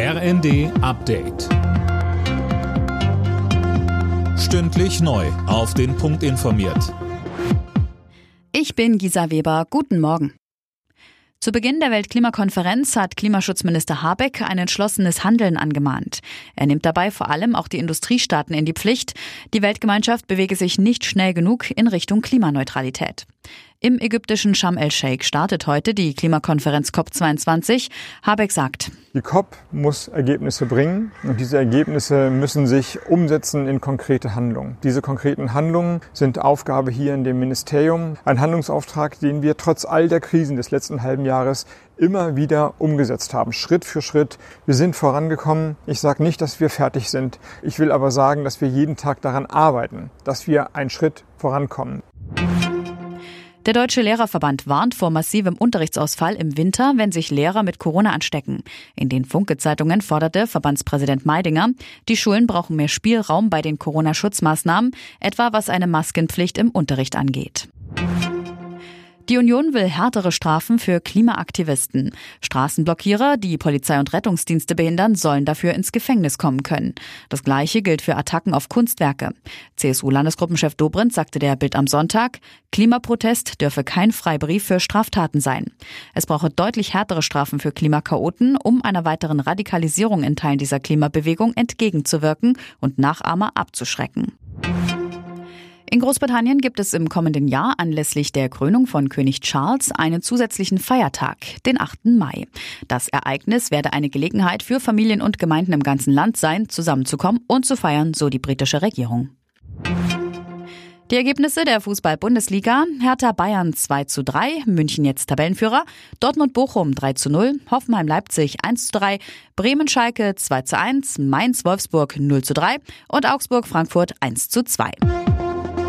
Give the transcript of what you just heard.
RND Update. Stündlich neu. Auf den Punkt informiert. Ich bin Gisa Weber. Guten Morgen. Zu Beginn der Weltklimakonferenz hat Klimaschutzminister Habeck ein entschlossenes Handeln angemahnt. Er nimmt dabei vor allem auch die Industriestaaten in die Pflicht. Die Weltgemeinschaft bewege sich nicht schnell genug in Richtung Klimaneutralität. Im ägyptischen Sharm el-Sheikh startet heute die Klimakonferenz COP22. Habeck sagt, die COP muss Ergebnisse bringen und diese Ergebnisse müssen sich umsetzen in konkrete Handlungen. Diese konkreten Handlungen sind Aufgabe hier in dem Ministerium. Ein Handlungsauftrag, den wir trotz all der Krisen des letzten halben Jahres immer wieder umgesetzt haben, Schritt für Schritt. Wir sind vorangekommen. Ich sage nicht, dass wir fertig sind. Ich will aber sagen, dass wir jeden Tag daran arbeiten, dass wir einen Schritt vorankommen. Der Deutsche Lehrerverband warnt vor massivem Unterrichtsausfall im Winter, wenn sich Lehrer mit Corona anstecken. In den Funke-Zeitungen forderte Verbandspräsident Meidinger, die Schulen brauchen mehr Spielraum bei den Corona-Schutzmaßnahmen, etwa was eine Maskenpflicht im Unterricht angeht. Die Union will härtere Strafen für Klimaaktivisten. Straßenblockierer, die Polizei und Rettungsdienste behindern, sollen dafür ins Gefängnis kommen können. Das Gleiche gilt für Attacken auf Kunstwerke. CSU-Landesgruppenchef Dobrindt sagte der Bild am Sonntag, Klimaprotest dürfe kein Freibrief für Straftaten sein. Es brauche deutlich härtere Strafen für Klimakaoten, um einer weiteren Radikalisierung in Teilen dieser Klimabewegung entgegenzuwirken und Nachahmer abzuschrecken. In Großbritannien gibt es im kommenden Jahr anlässlich der Krönung von König Charles einen zusätzlichen Feiertag, den 8. Mai. Das Ereignis werde eine Gelegenheit für Familien und Gemeinden im ganzen Land sein, zusammenzukommen und zu feiern, so die britische Regierung. Die Ergebnisse der Fußball-Bundesliga. Hertha Bayern 2 zu 3, München jetzt Tabellenführer, Dortmund Bochum 3 zu 0, Hoffenheim Leipzig 1 zu 3, Bremen Schalke 2 zu 1, Mainz Wolfsburg 0 zu 3 und Augsburg Frankfurt 1 zu 2.